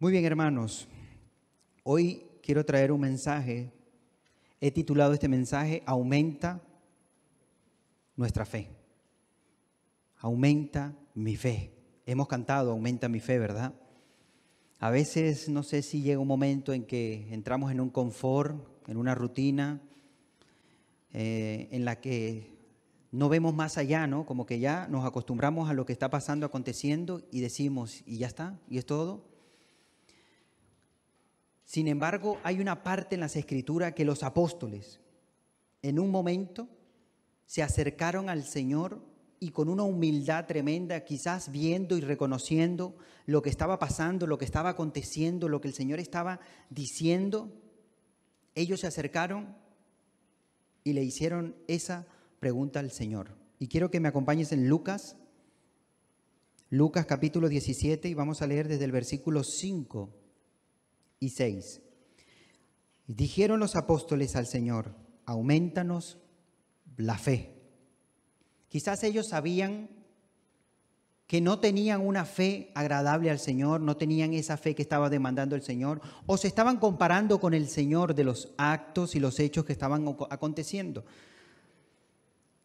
Muy bien, hermanos. Hoy quiero traer un mensaje. He titulado este mensaje Aumenta nuestra fe. Aumenta mi fe. Hemos cantado Aumenta mi fe, ¿verdad? A veces no sé si llega un momento en que entramos en un confort, en una rutina, eh, en la que no vemos más allá, ¿no? Como que ya nos acostumbramos a lo que está pasando, aconteciendo y decimos, y ya está, y es todo. Sin embargo, hay una parte en las escrituras que los apóstoles en un momento se acercaron al Señor y con una humildad tremenda, quizás viendo y reconociendo lo que estaba pasando, lo que estaba aconteciendo, lo que el Señor estaba diciendo, ellos se acercaron y le hicieron esa pregunta al Señor. Y quiero que me acompañes en Lucas, Lucas capítulo 17, y vamos a leer desde el versículo 5 y 6. Dijeron los apóstoles al Señor, aumentanos la fe. Quizás ellos sabían que no tenían una fe agradable al Señor, no tenían esa fe que estaba demandando el Señor, o se estaban comparando con el Señor de los actos y los hechos que estaban aconteciendo.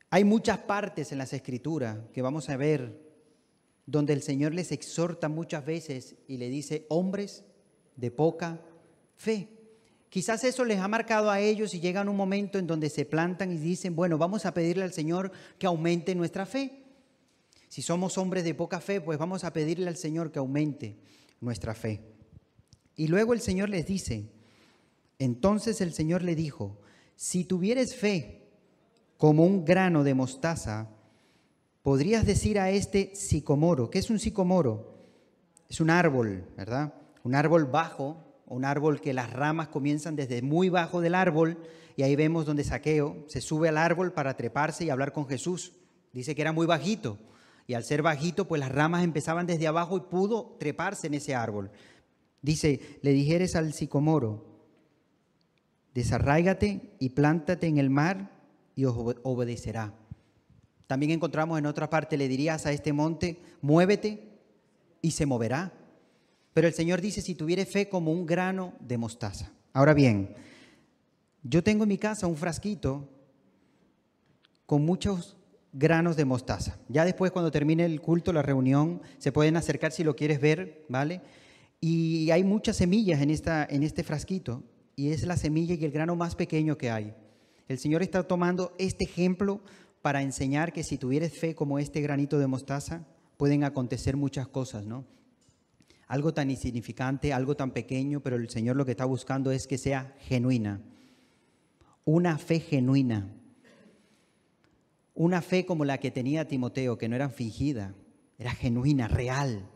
Hay muchas partes en las escrituras que vamos a ver donde el Señor les exhorta muchas veces y le dice, hombres, de poca fe. Quizás eso les ha marcado a ellos y llegan un momento en donde se plantan y dicen, bueno, vamos a pedirle al Señor que aumente nuestra fe. Si somos hombres de poca fe, pues vamos a pedirle al Señor que aumente nuestra fe. Y luego el Señor les dice, entonces el Señor le dijo, si tuvieres fe como un grano de mostaza, podrías decir a este sicomoro, ¿qué es un sicomoro? Es un árbol, ¿verdad? Un árbol bajo, un árbol que las ramas comienzan desde muy bajo del árbol, y ahí vemos donde Saqueo se sube al árbol para treparse y hablar con Jesús. Dice que era muy bajito, y al ser bajito, pues las ramas empezaban desde abajo y pudo treparse en ese árbol. Dice, le dijeres al sicomoro, desarráigate y plántate en el mar y obedecerá. También encontramos en otra parte, le dirías a este monte, muévete y se moverá. Pero el Señor dice, si tuviere fe como un grano de mostaza. Ahora bien, yo tengo en mi casa un frasquito con muchos granos de mostaza. Ya después, cuando termine el culto, la reunión, se pueden acercar si lo quieres ver, ¿vale? Y hay muchas semillas en, esta, en este frasquito, y es la semilla y el grano más pequeño que hay. El Señor está tomando este ejemplo para enseñar que si tuvieres fe como este granito de mostaza, pueden acontecer muchas cosas, ¿no? Algo tan insignificante, algo tan pequeño, pero el Señor lo que está buscando es que sea genuina. Una fe genuina. Una fe como la que tenía Timoteo, que no era fingida, era genuina, real.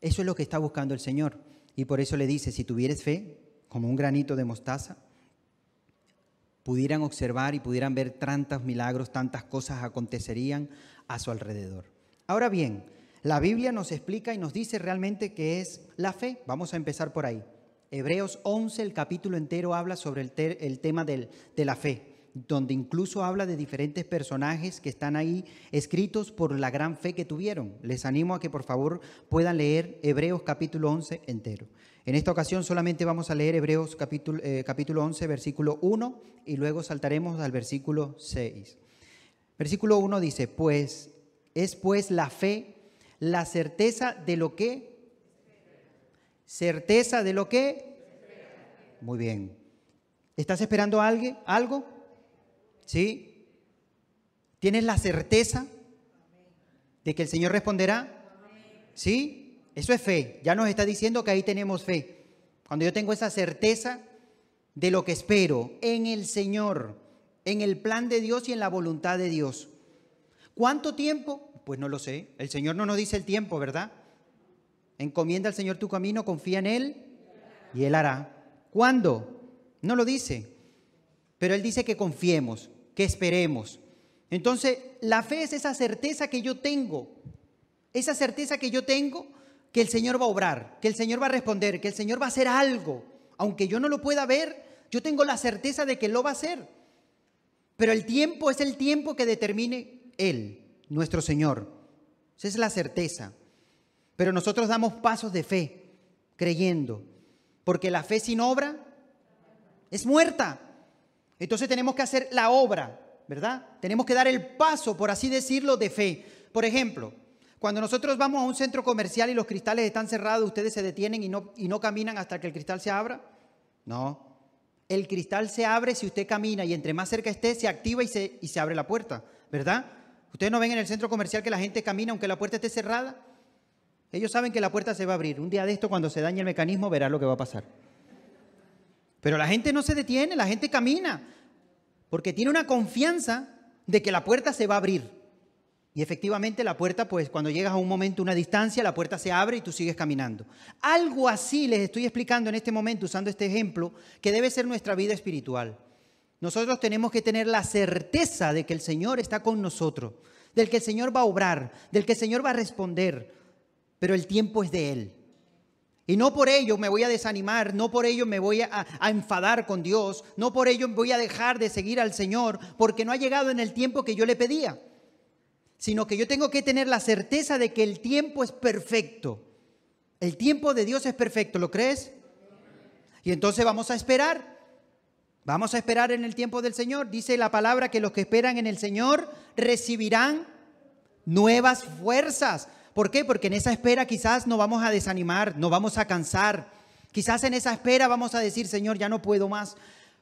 Eso es lo que está buscando el Señor. Y por eso le dice, si tuvieres fe, como un granito de mostaza, pudieran observar y pudieran ver tantos milagros, tantas cosas acontecerían a su alrededor. Ahora bien, la Biblia nos explica y nos dice realmente qué es la fe. Vamos a empezar por ahí. Hebreos 11, el capítulo entero habla sobre el, tema de la fe, donde incluso habla de diferentes personajes que están ahí escritos por la gran fe que tuvieron. Les animo a que por favor puedan leer Hebreos capítulo 11 entero. En esta ocasión solamente vamos a leer Hebreos capítulo, eh, capítulo 11, versículo 1, y luego saltaremos al versículo 6. Versículo 1 dice, pues es pues la fe la certeza de lo que. Certeza de lo que. Muy bien. ¿Estás esperando alguien, algo? ¿Sí? ¿Tienes la certeza de que el Señor responderá? ¿Sí? Eso es fe. Ya nos está diciendo que ahí tenemos fe. Cuando yo tengo esa certeza de lo que espero en el Señor, en el plan de Dios y en la voluntad de Dios. ¿Cuánto tiempo? Pues no lo sé. El Señor no nos dice el tiempo, ¿verdad? Encomienda al Señor tu camino, confía en Él y Él hará. ¿Cuándo? No lo dice. Pero Él dice que confiemos, que esperemos. Entonces, la fe es esa certeza que yo tengo. Esa certeza que yo tengo que el Señor va a obrar, que el Señor va a responder, que el Señor va a hacer algo. Aunque yo no lo pueda ver, yo tengo la certeza de que lo va a hacer. Pero el tiempo es el tiempo que determine Él nuestro Señor. Esa es la certeza. Pero nosotros damos pasos de fe. creyendo. Porque la fe sin obra es muerta. Entonces tenemos que hacer la obra, ¿verdad? Tenemos que dar el paso, por así decirlo, de fe. Por ejemplo, cuando nosotros vamos a un centro comercial y los cristales están cerrados, ustedes se detienen y no, y no caminan hasta que el cristal se abra. No. El cristal se abre si usted camina y entre más cerca esté, se activa y se, y se abre la puerta, ¿verdad? Ustedes no ven en el centro comercial que la gente camina aunque la puerta esté cerrada. Ellos saben que la puerta se va a abrir. Un día de esto, cuando se dañe el mecanismo, verá lo que va a pasar. Pero la gente no se detiene, la gente camina, porque tiene una confianza de que la puerta se va a abrir. Y efectivamente la puerta, pues cuando llegas a un momento, una distancia, la puerta se abre y tú sigues caminando. Algo así les estoy explicando en este momento, usando este ejemplo, que debe ser nuestra vida espiritual. Nosotros tenemos que tener la certeza de que el Señor está con nosotros, del que el Señor va a obrar, del que el Señor va a responder, pero el tiempo es de Él. Y no por ello me voy a desanimar, no por ello me voy a, enfadar con Dios, no por ello voy a dejar de seguir al Señor, porque no ha llegado en el tiempo que yo le pedía, sino que yo tengo que tener la certeza de que el tiempo es perfecto. El tiempo de Dios es perfecto, ¿lo crees? Y entonces vamos a esperar. Vamos a esperar en el tiempo del Señor. Dice la palabra que los que esperan en el Señor recibirán nuevas fuerzas. ¿Por qué? Porque en esa espera quizás no vamos a desanimar, no vamos a cansar. Quizás en esa espera vamos a decir, Señor, ya no puedo más.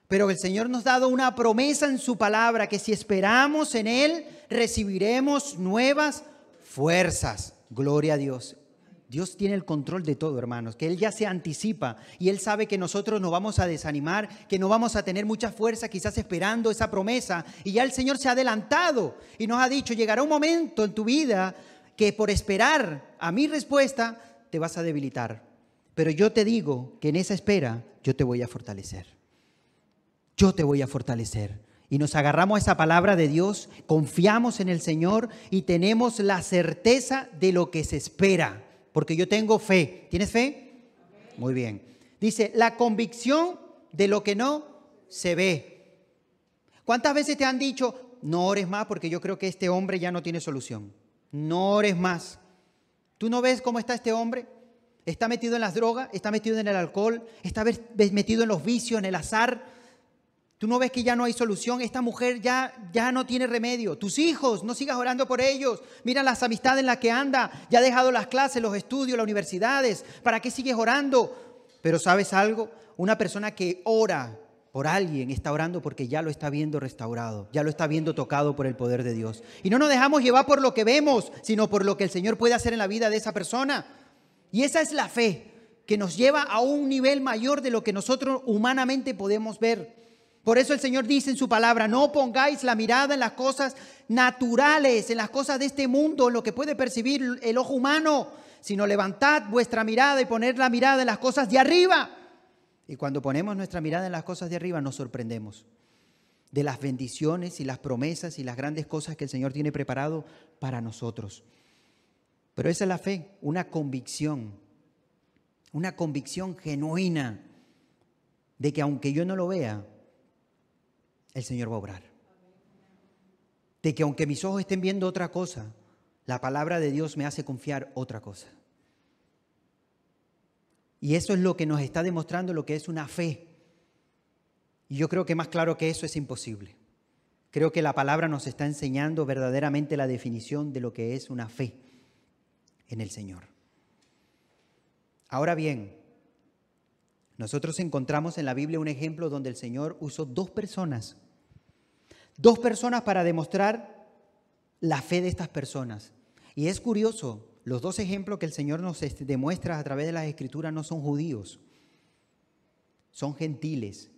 Pero el Señor nos ha dado una promesa en su palabra, que si esperamos en Él, recibiremos nuevas fuerzas. Gloria a Dios. Dios tiene el control de todo, hermanos, que Él ya se anticipa y Él sabe que nosotros nos vamos a desanimar, que no vamos a tener mucha fuerza quizás esperando esa promesa. Y ya el Señor se ha adelantado y nos ha dicho, llegará un momento en tu vida que por esperar a mi respuesta te vas a debilitar. Pero yo te digo que en esa espera yo te voy a fortalecer. Yo te voy a fortalecer. Y nos agarramos a esa palabra de Dios, confiamos en el Señor y tenemos la certeza de lo que se espera. Porque yo tengo fe. ¿Tienes fe? Muy bien. Dice, la convicción de lo que no se ve. ¿Cuántas veces te han dicho, no ores más porque yo creo que este hombre ya no tiene solución? no ores más. ¿Tú no ves cómo está este hombre? Está metido en las drogas, está metido en el alcohol, está metido en los vicios, en el azar. Tú no ves que ya no hay solución. Esta mujer ya, ya no tiene remedio. Tus hijos, no sigas orando por ellos. Mira las amistades en las que anda. Ya ha dejado las clases, los estudios, las universidades. ¿Para qué sigues orando? Pero ¿sabes algo? Una persona que ora por alguien, está orando porque ya lo está viendo restaurado, ya lo está viendo tocado por el poder de Dios. Y no nos dejamos llevar por lo que vemos, sino por lo que el Señor puede hacer en la vida de esa persona. Y esa es la fe que nos lleva a un nivel mayor de lo que nosotros humanamente podemos ver. Por eso el Señor dice en su palabra, no pongáis la mirada en las cosas naturales, en las cosas de este mundo, en lo que puede percibir el ojo humano, sino levantad vuestra mirada y poner la mirada en las cosas de arriba y cuando ponemos nuestra mirada en las cosas de arriba nos sorprendemos de las bendiciones y las promesas y las grandes cosas que el Señor tiene preparado para nosotros. Pero esa es la fe, una convicción, una convicción genuina de que aunque yo no lo vea, el Señor va a obrar. De que aunque mis ojos estén viendo otra cosa, la palabra de Dios me hace confiar otra cosa. Y eso es lo que nos está demostrando lo que es una fe. Y yo creo que más claro que eso es imposible. Creo que la palabra nos está enseñando verdaderamente la definición de lo que es una fe en el Señor. Ahora bien, nosotros encontramos en la Biblia un ejemplo donde el Señor usó dos personas, dos personas para demostrar la fe de estas personas. Y es curioso, los dos ejemplos que el Señor nos demuestra a través de las Escrituras no son judíos, son gentiles.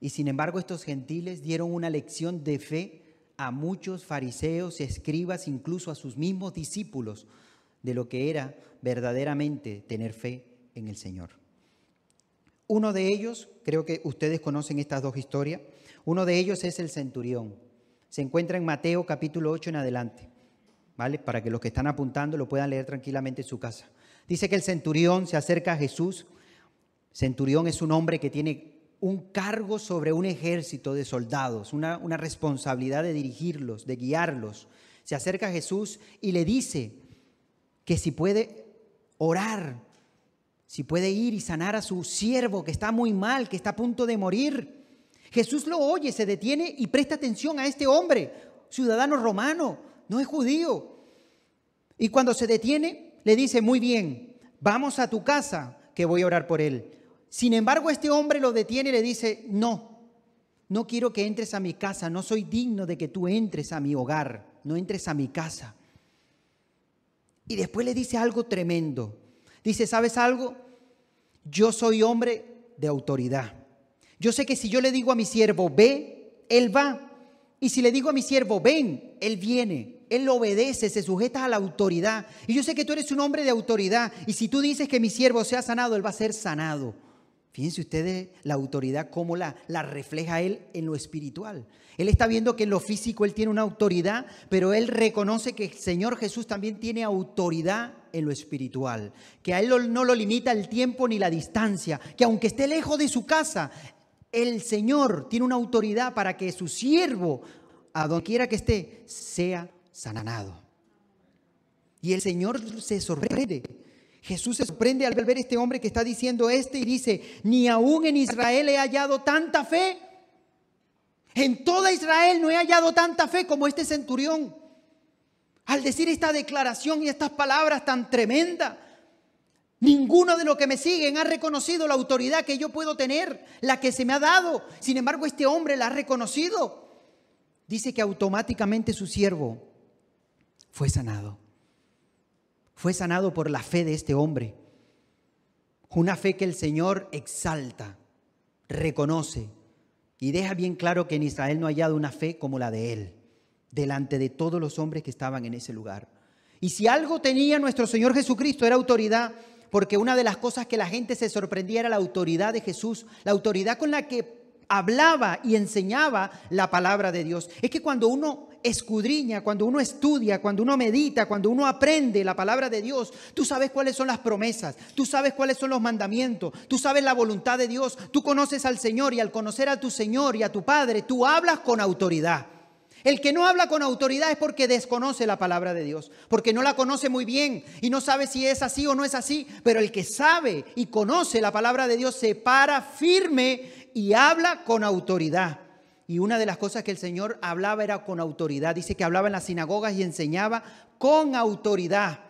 Y sin embargo estos gentiles dieron una lección de fe a muchos fariseos, escribas, incluso a sus mismos discípulos, de lo que era verdaderamente tener fe en el Señor. Uno de ellos, creo que ustedes conocen estas dos historias, uno de ellos es el centurión. Se encuentra en Mateo capítulo 8 en adelante. ¿vale? Para que los que están apuntando lo puedan leer tranquilamente en su casa. Dice que el centurión se acerca a Jesús. Centurión es un hombre que tiene un cargo sobre un ejército de soldados, una, una responsabilidad de dirigirlos, de guiarlos. Se acerca a Jesús y le dice que si puede orar si puede ir y sanar a su siervo que está muy mal, que está a punto de morir. Jesús lo oye, se detiene y presta atención a este hombre, ciudadano romano, no es judío. Y cuando se detiene, le dice, muy bien, vamos a tu casa, que voy a orar por él. Sin embargo, este hombre lo detiene y le dice, no, no quiero que entres a mi casa, no soy digno de que tú entres a mi hogar, no entres a mi casa. Y después le dice algo tremendo. Dice, ¿sabes algo? Yo soy hombre de autoridad. Yo sé que si yo le digo a mi siervo, ve, él va. Y si le digo a mi siervo, ven, él viene. Él obedece, se sujeta a la autoridad. Y yo sé que tú eres un hombre de autoridad. Y si tú dices que mi siervo sea sanado, él va a ser sanado. Fíjense ustedes la autoridad, cómo la, la refleja él en lo espiritual. Él está viendo que en lo físico él tiene una autoridad, pero él reconoce que el Señor Jesús también tiene autoridad en lo espiritual, que a él no lo limita el tiempo ni la distancia, que aunque esté lejos de su casa, el Señor tiene una autoridad para que su siervo, a donde quiera que esté, sea sanado. Y el Señor se sorprende. Jesús se sorprende al ver este hombre que está diciendo este y dice, ni aún en Israel he hallado tanta fe en toda Israel no he hallado tanta fe como este centurión. Al decir esta declaración y estas palabras tan tremendas, ninguno de los que me siguen ha reconocido la autoridad que yo puedo tener, la que se me ha dado. Sin embargo, este hombre la ha reconocido. Dice que automáticamente su siervo fue sanado. Fue sanado por la fe de este hombre. Una fe que el Señor exalta, reconoce y deja bien claro que en Israel no ha hallado una fe como la de él, delante de todos los hombres que estaban en ese lugar. Y si algo tenía nuestro Señor Jesucristo era autoridad, porque una de las cosas que la gente se sorprendía era la autoridad de Jesús, la autoridad con la que hablaba y enseñaba la palabra de Dios. Es que cuando uno escudriña, cuando uno estudia, cuando uno medita, cuando uno aprende la palabra de Dios, tú sabes cuáles son las promesas, tú sabes cuáles son los mandamientos, tú sabes la voluntad de Dios, tú conoces al Señor y al conocer a tu Señor y a tu Padre, tú hablas con autoridad. El que no habla con autoridad es porque desconoce la palabra de Dios, porque no la conoce muy bien y no sabe si es así o no es así, pero el que sabe y conoce la palabra de Dios se para firme y habla con autoridad. Y una de las cosas que el Señor hablaba era con autoridad. Dice que hablaba en las sinagogas y enseñaba con autoridad.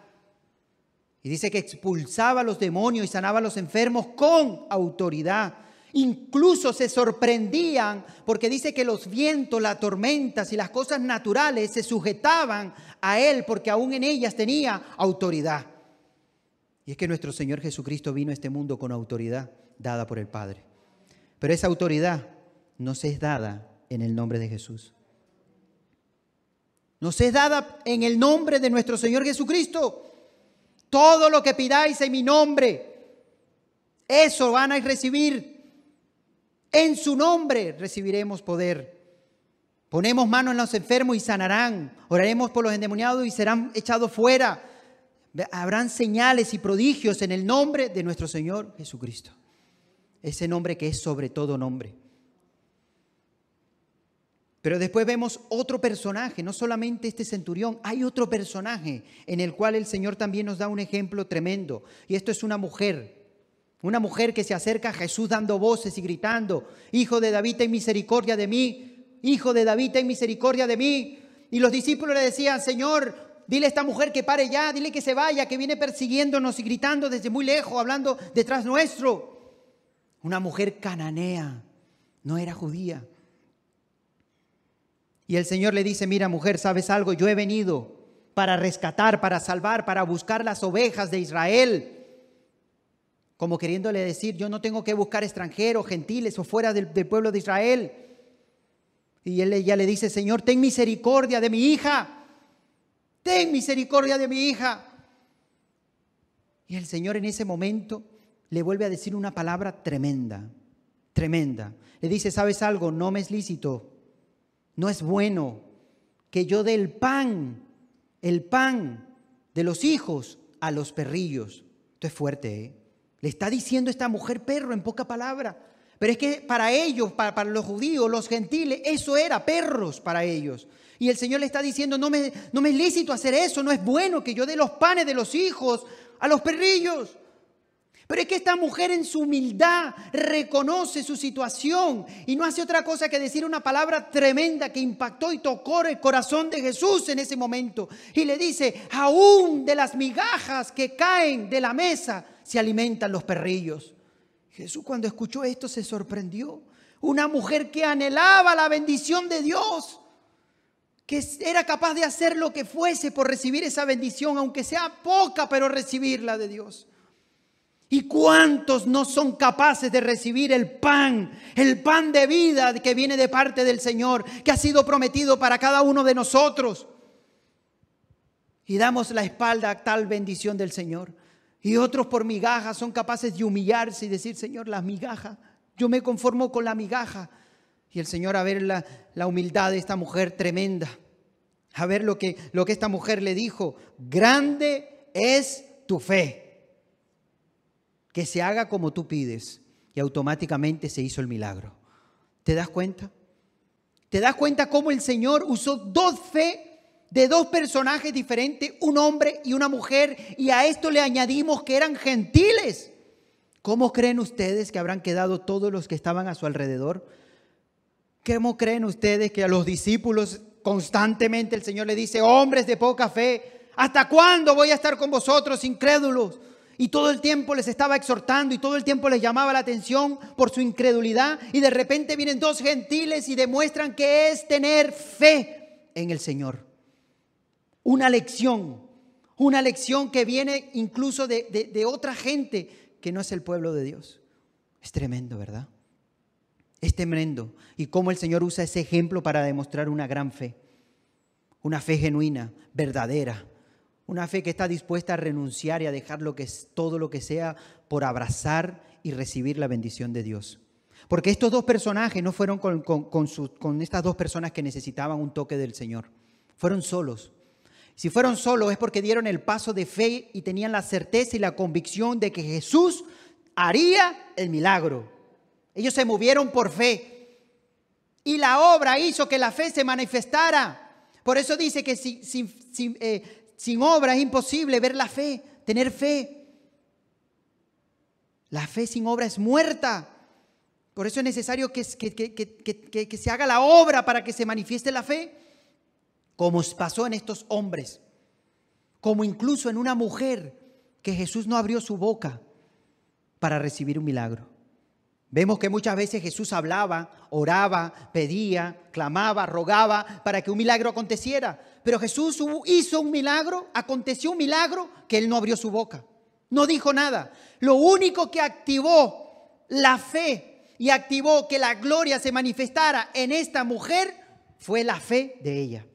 Y dice que expulsaba a los demonios y sanaba a los enfermos con autoridad. Incluso se sorprendían porque dice que los vientos, las tormentas y las cosas naturales se sujetaban a Él porque aún en ellas tenía autoridad. Y es que nuestro Señor Jesucristo vino a este mundo con autoridad dada por el Padre. Pero esa autoridad nos es dada en el nombre de Jesús. Nos es dada en el nombre de nuestro Señor Jesucristo. Todo lo que pidáis en mi nombre, eso van a recibir. En su nombre recibiremos poder. Ponemos manos en los enfermos y sanarán. Oraremos por los endemoniados y serán echados fuera. Habrán señales y prodigios en el nombre de nuestro Señor Jesucristo. Ese nombre que es sobre todo nombre. Pero después vemos otro personaje, no solamente este centurión, hay otro personaje en el cual el Señor también nos da un ejemplo tremendo. Y esto es una mujer, una mujer que se acerca a Jesús dando voces y gritando, Hijo de David, ten misericordia de mí, Hijo de David, ten misericordia de mí. Y los discípulos le decían, Señor, dile a esta mujer que pare ya, dile que se vaya, que viene persiguiéndonos y gritando desde muy lejos, hablando detrás nuestro. Una mujer cananea, no era judía. Y el Señor le dice, mira mujer, ¿sabes algo? Yo he venido para rescatar, para salvar, para buscar las ovejas de Israel. Como queriéndole decir, yo no tengo que buscar extranjeros, gentiles o fuera del, pueblo de Israel. Y él ya le dice, Señor, ten misericordia de mi hija. Ten misericordia de mi hija. Y el Señor en ese momento le vuelve a decir una palabra tremenda, tremenda. Le dice, ¿sabes algo? No me es lícito no es bueno que yo dé el pan, el pan de los hijos a los perrillos. Esto es fuerte, ¿eh? Le está diciendo esta mujer perro en poca palabra. Pero es que para ellos, para, los judíos, los gentiles, eso era perros para ellos. Y el Señor le está diciendo, no me, no me es lícito hacer eso, no es bueno que yo dé los panes de los hijos a los perrillos. Pero es que esta mujer en su humildad reconoce su situación y no hace otra cosa que decir una palabra tremenda que impactó y tocó el corazón de Jesús en ese momento. Y le dice, aún de las migajas que caen de la mesa se alimentan los perrillos. Jesús cuando escuchó esto se sorprendió. Una mujer que anhelaba la bendición de Dios, que era capaz de hacer lo que fuese por recibir esa bendición, aunque sea poca, pero recibirla de Dios. ¿Y cuántos no son capaces de recibir el pan, el pan de vida que viene de parte del Señor, que ha sido prometido para cada uno de nosotros? Y damos la espalda a tal bendición del Señor. Y otros por migajas son capaces de humillarse y decir, Señor, las migajas, yo me conformo con la migaja. Y el Señor a ver la, la humildad de esta mujer tremenda, a ver lo que, lo que esta mujer le dijo, grande es tu fe que se haga como tú pides. Y automáticamente se hizo el milagro. ¿Te das cuenta? ¿Te das cuenta cómo el Señor usó dos fe de dos personajes diferentes, un hombre y una mujer, y a esto le añadimos que eran gentiles? ¿Cómo creen ustedes que habrán quedado todos los que estaban a su alrededor? ¿Cómo creen ustedes que a los discípulos constantemente el Señor le dice, hombres de poca fe, ¿hasta cuándo voy a estar con vosotros incrédulos? Y todo el tiempo les estaba exhortando y todo el tiempo les llamaba la atención por su incredulidad. Y de repente vienen dos gentiles y demuestran que es tener fe en el Señor. Una lección, una lección que viene incluso de, de otra gente que no es el pueblo de Dios. Es tremendo, ¿verdad? Es tremendo. Y cómo el Señor usa ese ejemplo para demostrar una gran fe. Una fe genuina, verdadera una fe que está dispuesta a renunciar y a dejar lo que es, todo lo que sea por abrazar y recibir la bendición de Dios. Porque estos dos personajes no fueron con, con estas dos personas que necesitaban un toque del Señor. Fueron solos. Si fueron solos es porque dieron el paso de fe y tenían la certeza y la convicción de que Jesús haría el milagro. Ellos se movieron por fe. Y la obra hizo que la fe se manifestara. Por eso dice que eh, sin obra es imposible ver la fe, tener fe. La fe sin obra es muerta. Por eso es necesario que, se haga la obra para que se manifieste la fe, como pasó en estos hombres, como incluso en una mujer que Jesús no abrió su boca para recibir un milagro. Vemos que muchas veces Jesús hablaba, oraba, pedía, clamaba, rogaba para que un milagro aconteciera. Pero Jesús hizo un milagro, aconteció un milagro que él no abrió su boca. No dijo nada. Lo único que activó la fe y activó que la gloria se manifestara en esta mujer fue la fe de ella.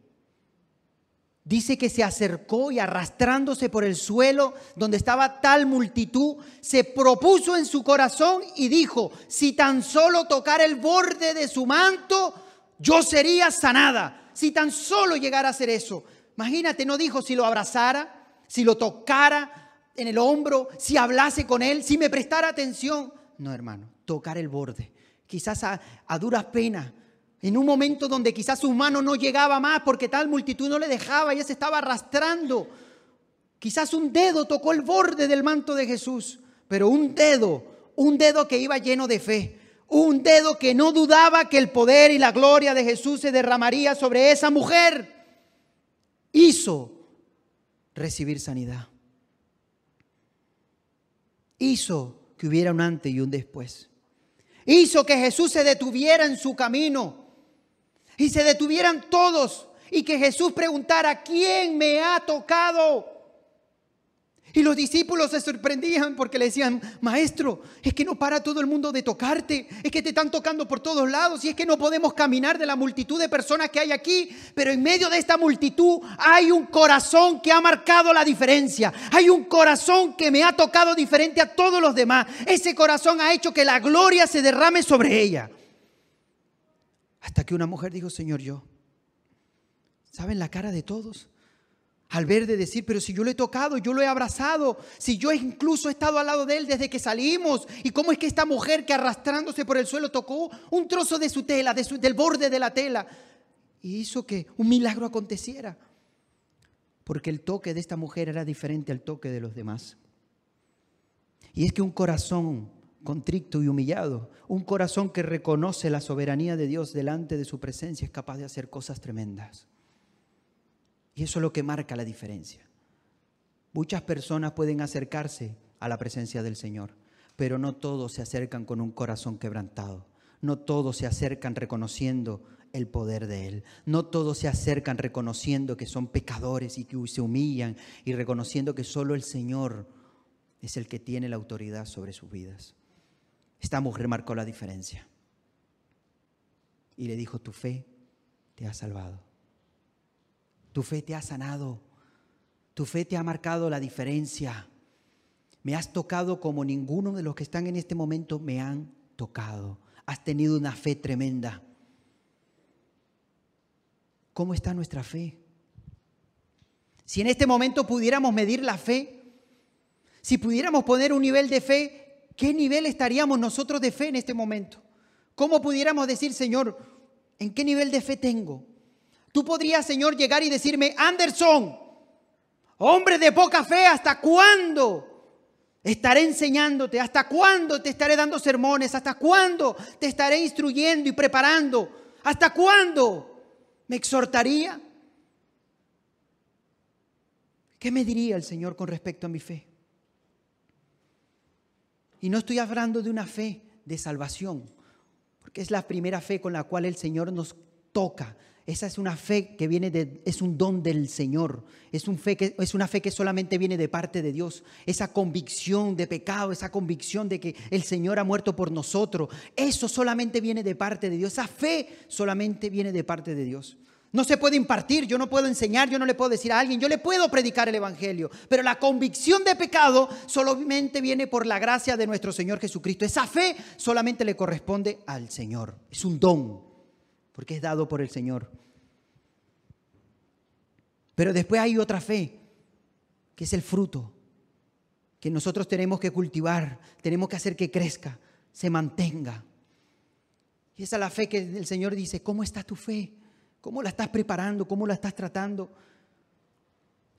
Dice que se acercó y arrastrándose por el suelo donde estaba tal multitud, se propuso en su corazón y dijo, si tan solo tocara el borde de su manto, yo sería sanada. Si tan solo llegara a hacer eso. Imagínate, no dijo si lo abrazara, si lo tocara en el hombro, si hablase con él, si me prestara atención. No, hermano, tocar el borde. Quizás a, a duras penas en un momento donde quizás su mano no llegaba más porque tal multitud no le dejaba, ella se estaba arrastrando. Quizás un dedo tocó el borde del manto de Jesús, pero un dedo, un dedo que iba lleno de fe, un dedo que no dudaba que el poder y la gloria de Jesús se derramaría sobre esa mujer, hizo recibir sanidad. Hizo que hubiera un antes y un después. Hizo que Jesús se detuviera en su camino y se detuvieran todos y que Jesús preguntara, ¿quién me ha tocado? Y los discípulos se sorprendían porque le decían, maestro, es que no para todo el mundo de tocarte, es que te están tocando por todos lados y es que no podemos caminar de la multitud de personas que hay aquí, pero en medio de esta multitud hay un corazón que ha marcado la diferencia, hay un corazón que me ha tocado diferente a todos los demás, ese corazón ha hecho que la gloria se derrame sobre ella. Hasta que una mujer dijo, Señor, yo. ¿Saben la cara de todos? Al ver de decir, pero si yo lo he tocado, yo lo he abrazado, si yo incluso he estado al lado de él desde que salimos, y cómo es que esta mujer que arrastrándose por el suelo tocó un trozo de su tela, del borde de la tela, y hizo que un milagro aconteciera. Porque el toque de esta mujer era diferente al toque de los demás. Y es que un corazón contrito y humillado, un corazón que reconoce la soberanía de Dios delante de su presencia es capaz de hacer cosas tremendas. Y eso es lo que marca la diferencia. Muchas personas pueden acercarse a la presencia del Señor, pero no todos se acercan con un corazón quebrantado. No todos se acercan reconociendo el poder de Él. No todos se acercan reconociendo que son pecadores y que se humillan y reconociendo que solo el Señor es el que tiene la autoridad sobre sus vidas. Esta mujer marcó la diferencia y le dijo, tu fe te ha salvado. Tu fe te ha sanado. Tu fe te ha marcado la diferencia. Me has tocado como ninguno de los que están en este momento me han tocado. Has tenido una fe tremenda. ¿Cómo está nuestra fe? Si en este momento pudiéramos medir la fe, si pudiéramos poner un nivel de fe, ¿qué nivel estaríamos nosotros de fe en este momento? ¿Cómo pudiéramos decir, Señor, ¿en qué nivel de fe tengo? Tú podrías, Señor, llegar y decirme, Anderson, hombre de poca fe, ¿hasta cuándo estaré enseñándote? ¿Hasta cuándo te estaré dando sermones? ¿Hasta cuándo te estaré instruyendo y preparando? ¿Hasta cuándo? ¿Me exhortaría? ¿Qué me diría el Señor con respecto a mi fe? Y no estoy hablando de una fe de salvación, porque es la primera fe con la cual el Señor nos toca. Esa es una fe que viene de, es un don del Señor. Es, es una fe que solamente viene de parte de Dios. Esa convicción de pecado, esa convicción de que el Señor ha muerto por nosotros. Eso solamente viene de parte de Dios. Esa fe solamente viene de parte de Dios. No se puede impartir, yo no puedo enseñar, yo no le puedo decir a alguien, yo le puedo predicar el Evangelio, pero la convicción de pecado solamente viene por la gracia de nuestro Señor Jesucristo. Esa fe solamente le corresponde al Señor, es un don, porque es dado por el Señor. Pero después hay otra fe, que es el fruto, que nosotros tenemos que cultivar, tenemos que hacer que crezca, se mantenga. Y esa es la fe que el Señor dice, ¿cómo está tu fe? ¿Cómo la estás preparando? ¿Cómo la estás tratando?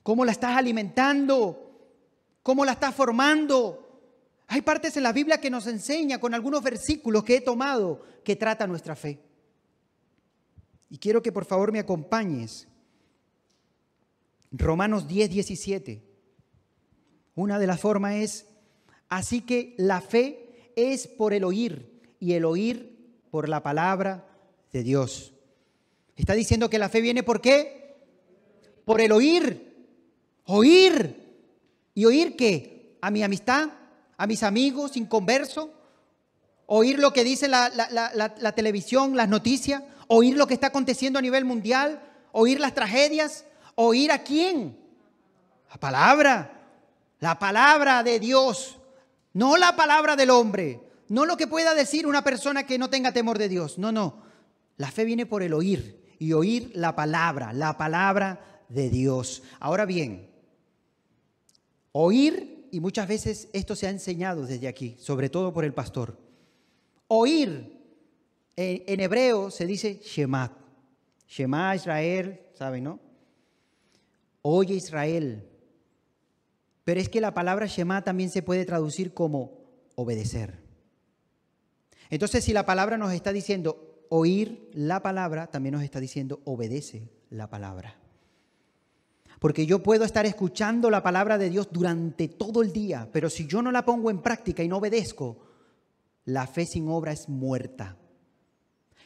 ¿Cómo la estás alimentando? ¿Cómo la estás formando? Hay partes en la Biblia que nos enseña con algunos versículos que he tomado que trata nuestra fe. Y quiero que por favor me acompañes. Romanos 10, 17. Una de las formas es, así que la fe es por el oír y el oír por la palabra de Dios. Está diciendo que la fe viene por qué? Por el oír. Oír. ¿Y oír qué? A mi amistad, a mis amigos inconverso. Oír lo que dice la, la televisión, las noticias. Oír lo que está aconteciendo a nivel mundial. Oír las tragedias. Oír a quién? La palabra. La palabra de Dios. No la palabra del hombre. No lo que pueda decir una persona que no tenga temor de Dios. No, no. La fe viene por el oír y oír la palabra, la palabra de Dios. Ahora bien, oír, y muchas veces esto se ha enseñado desde aquí, sobre todo por el pastor, oír, en, hebreo se dice Shema, Shema Israel, ¿saben, no? Oye Israel. Pero es que la palabra Shema también se puede traducir como obedecer. Entonces, si la palabra nos está diciendo, oír la palabra, también nos está diciendo obedece la palabra. Porque yo puedo estar escuchando la palabra de Dios durante todo el día, pero si yo no la pongo en práctica y no obedezco, la fe sin obra es muerta.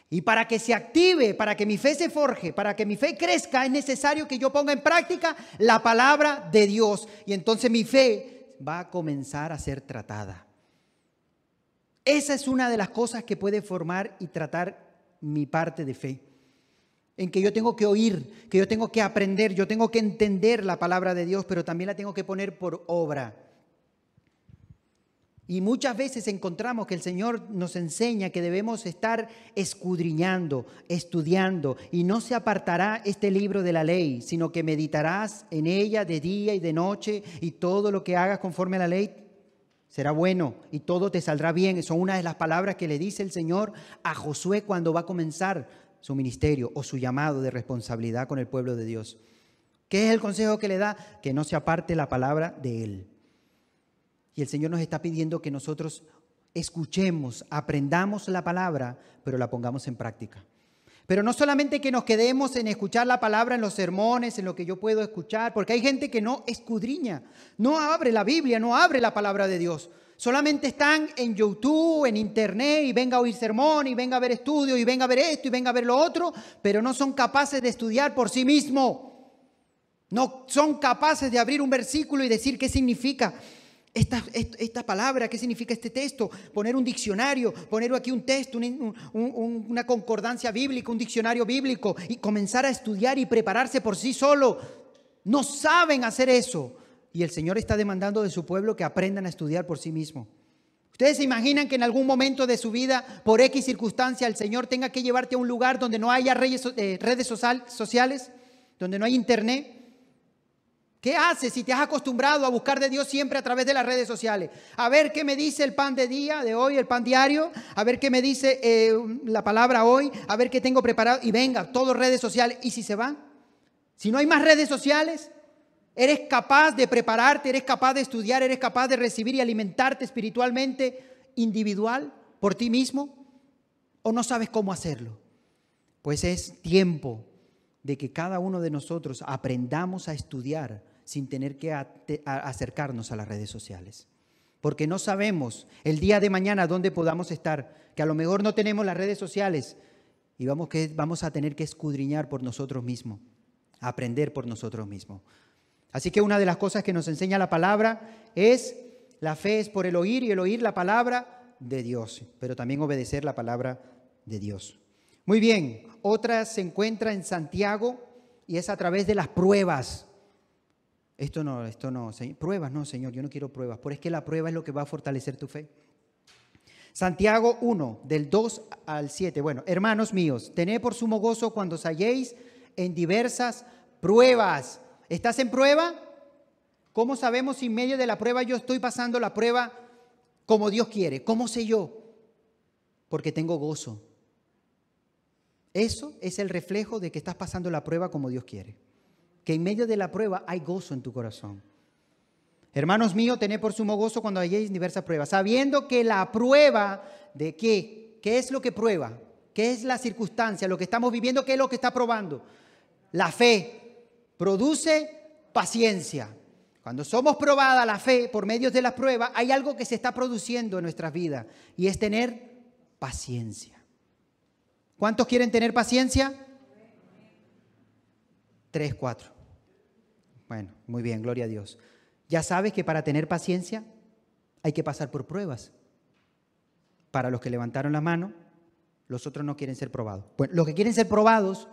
Y para que se active, para que mi fe se forje, para que mi fe crezca, es necesario que yo ponga en práctica la palabra de Dios. Y entonces mi fe va a comenzar a ser tratada. Esa es una de las cosas que puede formar y tratar mi parte de fe. En que yo tengo que oír, que yo tengo que aprender, yo tengo que entender la palabra de Dios, pero también la tengo que poner por obra. Y muchas veces encontramos que el Señor nos enseña que debemos estar escudriñando, estudiando, y no se apartará este libro de la ley, sino que meditarás en ella de día y de noche, y todo lo que hagas conforme a la ley será bueno y todo te saldrá bien. Son una de las palabras que le dice el Señor a Josué cuando va a comenzar su ministerio o su llamado de responsabilidad con el pueblo de Dios. ¿Qué es el consejo que le da? Que no se aparte la palabra de él. Y el Señor nos está pidiendo que nosotros escuchemos, aprendamos la palabra, pero la pongamos en práctica. Pero no solamente que nos quedemos en escuchar la palabra en los sermones, en lo que yo puedo escuchar, porque hay gente que no escudriña, no abre la Biblia, no abre la palabra de Dios. Solamente están en YouTube, en Internet, y venga a oír sermón, y venga a ver estudio, y venga a ver esto, y venga a ver lo otro, pero no son capaces de estudiar por sí mismo. No son capaces de abrir un versículo y decir qué significa esta, palabra, qué significa este texto, poner un diccionario, poner aquí un texto, una concordancia bíblica, un diccionario bíblico y comenzar a estudiar y prepararse por sí solo. No saben hacer eso. Y el Señor está demandando de su pueblo que aprendan a estudiar por sí mismo. ¿Ustedes se imaginan que en algún momento de su vida, por X circunstancia, el Señor tenga que llevarte a un lugar donde no haya eh, redes sociales, donde no hay internet? ¿Qué haces si te has acostumbrado a buscar de Dios siempre a través de las redes sociales? A ver qué me dice el pan de día, de hoy, el pan diario, a ver qué me dice eh, la palabra hoy, a ver qué tengo preparado y venga, todo redes sociales. ¿Y si se van? Si no hay más redes sociales, ¿eres capaz de prepararte, eres capaz de estudiar, eres capaz de recibir y alimentarte espiritualmente individual por ti mismo? ¿O no sabes cómo hacerlo? Pues es tiempo de que cada uno de nosotros aprendamos a estudiar sin tener que acercarnos a las redes sociales. Porque no sabemos el día de mañana dónde podamos estar, que a lo mejor no tenemos las redes sociales y vamos, que, vamos a tener que escudriñar por nosotros mismos, aprender por nosotros mismos. Así que una de las cosas que nos enseña la palabra es la fe es por el oír y el oír la palabra de Dios, pero también obedecer la palabra de Dios. Muy bien, otra se encuentra en Santiago y es a través de las pruebas. Esto no, esto no, pruebas no, Señor, yo no quiero pruebas, porque es que la prueba es lo que va a fortalecer tu fe. Santiago 1, del 2 al 7. Bueno, hermanos míos, tened por sumo gozo cuando os halléis en diversas pruebas. ¿Estás en prueba? ¿Cómo sabemos si en medio de la prueba yo estoy pasando la prueba como Dios quiere? ¿Cómo sé yo? Porque tengo gozo. Eso es el reflejo de que estás pasando la prueba como Dios quiere que en medio de la prueba hay gozo en tu corazón. Hermanos míos, tened por sumo gozo cuando hayáis diversas pruebas, sabiendo que la prueba de qué, qué es lo que prueba, qué es la circunstancia, lo que estamos viviendo, qué es lo que está probando. La fe produce paciencia. Cuando somos probada la fe por medio de las pruebas, hay algo que se está produciendo en nuestras vidas y es tener paciencia. ¿Cuántos quieren tener paciencia? Tres, cuatro. Bueno, muy bien, gloria a Dios. Ya sabes que para tener paciencia hay que pasar por pruebas. Para los que levantaron la mano, los otros no quieren ser probados. Bueno, los que quieren ser probados,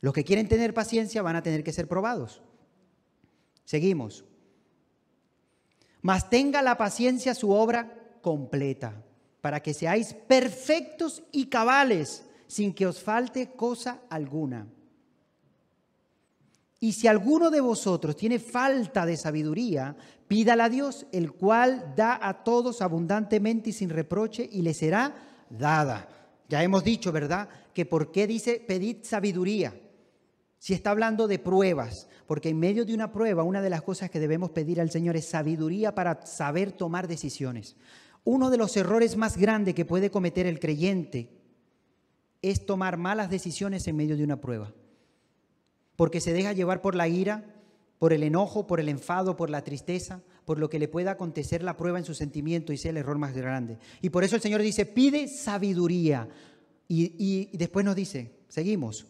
los que quieren tener paciencia van a tener que ser probados. Seguimos. Mas tenga la paciencia su obra completa, para que seáis perfectos y cabales, sin que os falte cosa alguna. Y si alguno de vosotros tiene falta de sabiduría, pídala a Dios, el cual da a todos abundantemente y sin reproche, y le será dada. Ya hemos dicho, ¿verdad? Que por qué dice pedid sabiduría. Si está hablando de pruebas, porque en medio de una prueba, una de las cosas que debemos pedir al Señor es sabiduría para saber tomar decisiones. Uno de los errores más grandes que puede cometer el creyente es tomar malas decisiones en medio de una prueba porque se deja llevar por la ira, por el enojo, por el enfado, por la tristeza, por lo que le pueda acontecer la prueba en su sentimiento y sea el error más grande. Y por eso el Señor dice, pide sabiduría. Y, y después nos dice, seguimos,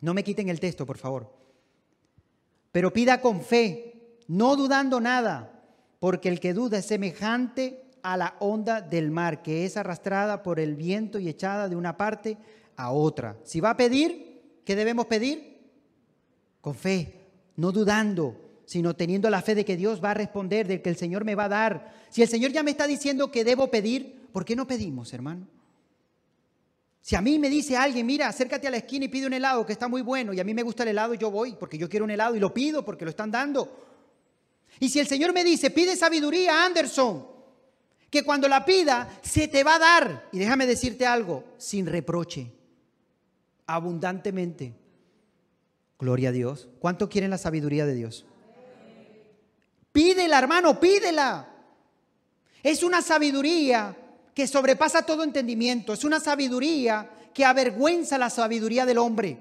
no me quiten el texto, por favor, pero pida con fe, no dudando nada, porque el que duda es semejante a la onda del mar, que es arrastrada por el viento y echada de una parte a otra. Si va a pedir, ¿qué debemos pedir? Con fe, no dudando, sino teniendo la fe de que Dios va a responder, de que el Señor me va a dar. Si el Señor ya me está diciendo que debo pedir, ¿por qué no pedimos, hermano? Si a mí me dice alguien, mira, acércate a la esquina y pide un helado que está muy bueno, y a mí me gusta el helado, yo voy porque yo quiero un helado y lo pido porque lo están dando. Y si el Señor me dice, pide sabiduría, Anderson, que cuando la pida se te va a dar, y déjame decirte algo, sin reproche, abundantemente. Gloria a Dios. ¿Cuánto quieren la sabiduría de Dios? Pídela, hermano, pídela. Es una sabiduría que sobrepasa todo entendimiento. Es una sabiduría que avergüenza la sabiduría del hombre.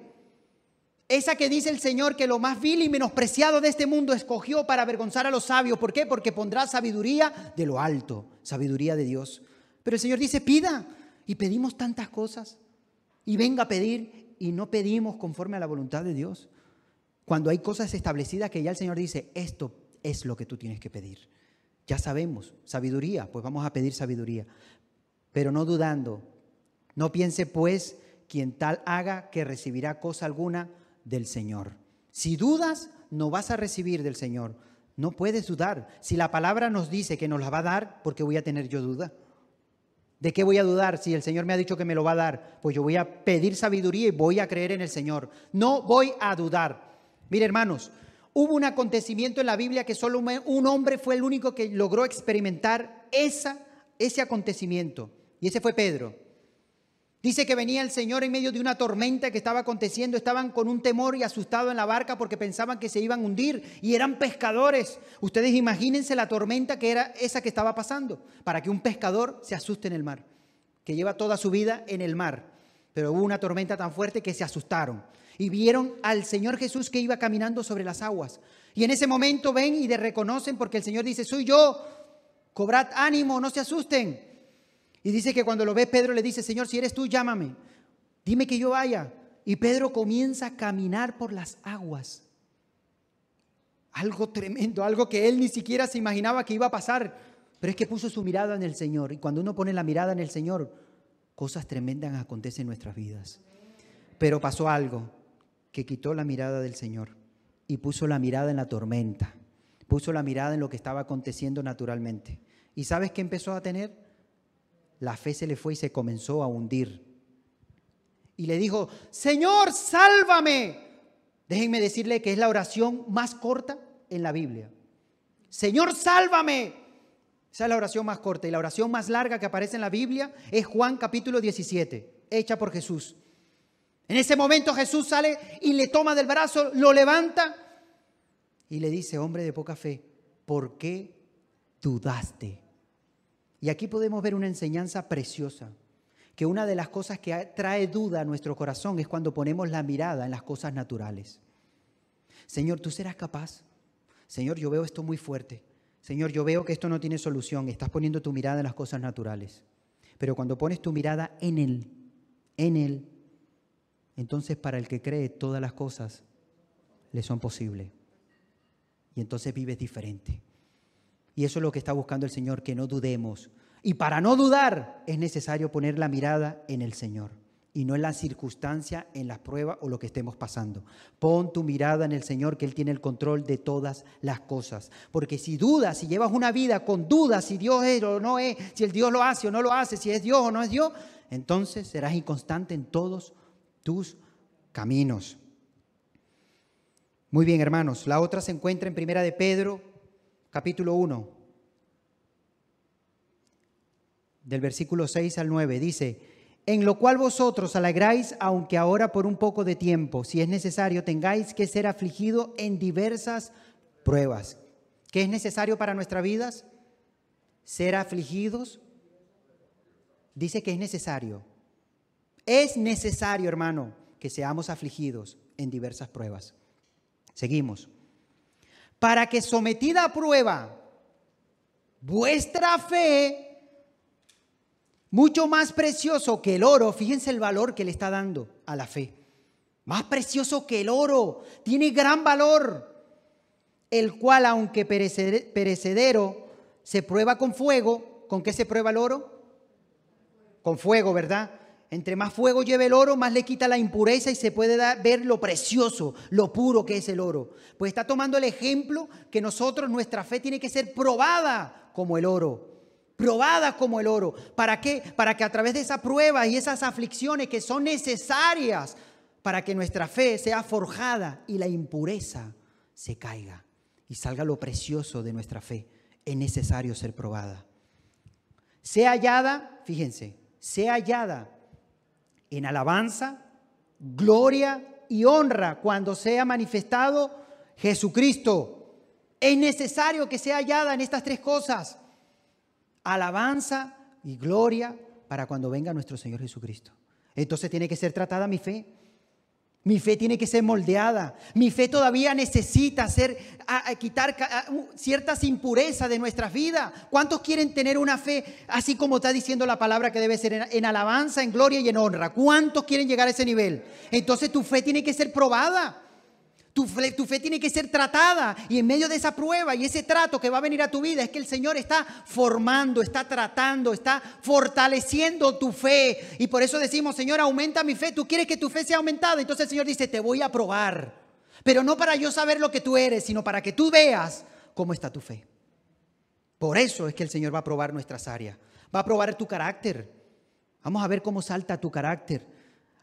Esa que dice el Señor que lo más vil y menospreciado de este mundo escogió para avergonzar a los sabios. ¿Por qué? Porque pondrá sabiduría de lo alto, sabiduría de Dios. Pero el Señor dice, pida. Y pedimos tantas cosas. Y venga a pedir y no pedimos conforme a la voluntad de Dios. Cuando hay cosas establecidas que ya el Señor dice, esto es lo que tú tienes que pedir. Ya sabemos, sabiduría, pues vamos a pedir sabiduría. Pero no dudando. No piense pues quien tal haga que recibirá cosa alguna del Señor. Si dudas, no vas a recibir del Señor. No puedes dudar. Si la palabra nos dice que nos la va a dar, ¿por qué voy a tener yo duda? ¿De qué voy a dudar si el Señor me ha dicho que me lo va a dar? Pues yo voy a pedir sabiduría y voy a creer en el Señor. No voy a dudar. Mire, hermanos, hubo un acontecimiento en la Biblia que solo un hombre fue el único que logró experimentar esa, ese acontecimiento. Y ese fue Pedro. Dice que venía el Señor en medio de una tormenta que estaba aconteciendo, estaban con un temor y asustados en la barca porque pensaban que se iban a hundir y eran pescadores. Ustedes imagínense la tormenta que era esa que estaba pasando, para que un pescador se asuste en el mar, que lleva toda su vida en el mar. Pero hubo una tormenta tan fuerte que se asustaron y vieron al Señor Jesús que iba caminando sobre las aguas. Y en ese momento ven y le reconocen porque el Señor dice, soy yo, cobrad ánimo, no se asusten. Y dice que cuando lo ve Pedro le dice, Señor, si eres tú, llámame, dime que yo vaya. Y Pedro comienza a caminar por las aguas. Algo tremendo, algo que él ni siquiera se imaginaba que iba a pasar. Pero es que puso su mirada en el Señor. Y cuando uno pone la mirada en el Señor, cosas tremendas acontecen en nuestras vidas. Pero pasó algo que quitó la mirada del Señor y puso la mirada en la tormenta. Puso la mirada en lo que estaba aconteciendo naturalmente. ¿Y sabes qué empezó a tener? La fe se le fue y se comenzó a hundir. Y le dijo, Señor, sálvame. Déjenme decirle que es la oración más corta en la Biblia. Señor, sálvame. Esa es la oración más corta. Y la oración más larga que aparece en la Biblia es Juan capítulo 17, hecha por Jesús. En ese momento Jesús sale y le toma del brazo, lo levanta y le dice, hombre de poca fe, ¿por qué dudaste? Y aquí podemos ver una enseñanza preciosa, que una de las cosas que trae duda a nuestro corazón es cuando ponemos la mirada en las cosas naturales. Señor, ¿tú serás capaz? Señor, yo veo esto muy fuerte. Señor, yo veo que esto no tiene solución. Estás poniendo tu mirada en las cosas naturales. Pero cuando pones tu mirada en Él, en Él, entonces para el que cree todas las cosas le son posibles. Y entonces vives diferente. Y eso es lo que está buscando el Señor, que no dudemos. Y para no dudar es necesario poner la mirada en el Señor y no en la circunstancia, en las pruebas o lo que estemos pasando. Pon tu mirada en el Señor, que Él tiene el control de todas las cosas. Porque si dudas, si llevas una vida con dudas, si Dios es o no es, si el Dios lo hace o no lo hace, si es Dios o no es Dios, entonces serás inconstante en todos tus caminos. Muy bien, hermanos. La otra se encuentra en Primera de Pedro, capítulo 1, del versículo 6 al 9, dice, en lo cual vosotros alegráis, aunque ahora por un poco de tiempo, si es necesario, tengáis que ser afligido en diversas pruebas. ¿Qué es necesario para nuestras vidas? Ser afligidos. Dice que es necesario. Es necesario, hermano, que seamos afligidos en diversas pruebas. Seguimos para que sometida a prueba vuestra fe, mucho más precioso que el oro, fíjense el valor que le está dando a la fe, más precioso que el oro, tiene gran valor, el cual aunque perecedero se prueba con fuego, ¿con qué se prueba el oro? Con fuego, ¿verdad? Entre más fuego lleve el oro, más le quita la impureza y se puede ver lo precioso, lo puro que es el oro. Pues está tomando el ejemplo que nosotros, nuestra fe tiene que ser probada como el oro. Probada como el oro. ¿Para qué? Para que a través de esa prueba y esas aflicciones que son necesarias para que nuestra fe sea forjada y la impureza se caiga y salga lo precioso de nuestra fe, es necesario ser probada. Sea hallada, fíjense, sea hallada en alabanza, gloria y honra cuando sea manifestado Jesucristo, Es necesario que sea hallada en estas tres cosas. Alabanza y gloria para cuando venga nuestro Señor Jesucristo. Entonces tiene que ser tratada mi fe. Mi fe tiene que ser moldeada. Mi fe todavía necesita a, quitar ciertas impurezas de nuestra vida. ¿Cuántos quieren tener una fe así como está diciendo la palabra que debe ser en, alabanza, en gloria y en honra? ¿Cuántos quieren llegar a ese nivel? Entonces tu fe tiene que ser probada. Tu fe, tiene que ser tratada y en medio de esa prueba y ese trato que va a venir a tu vida es que el Señor está formando, está tratando, está fortaleciendo tu fe. Y por eso decimos, Señor, aumenta mi fe. Tú quieres que tu fe sea aumentada. Entonces el Señor dice, te voy a probar. Pero no para yo saber lo que tú eres, sino para que tú veas cómo está tu fe. Por eso es que el Señor va a probar nuestras áreas. Va a probar tu carácter. Vamos a ver cómo salta tu carácter.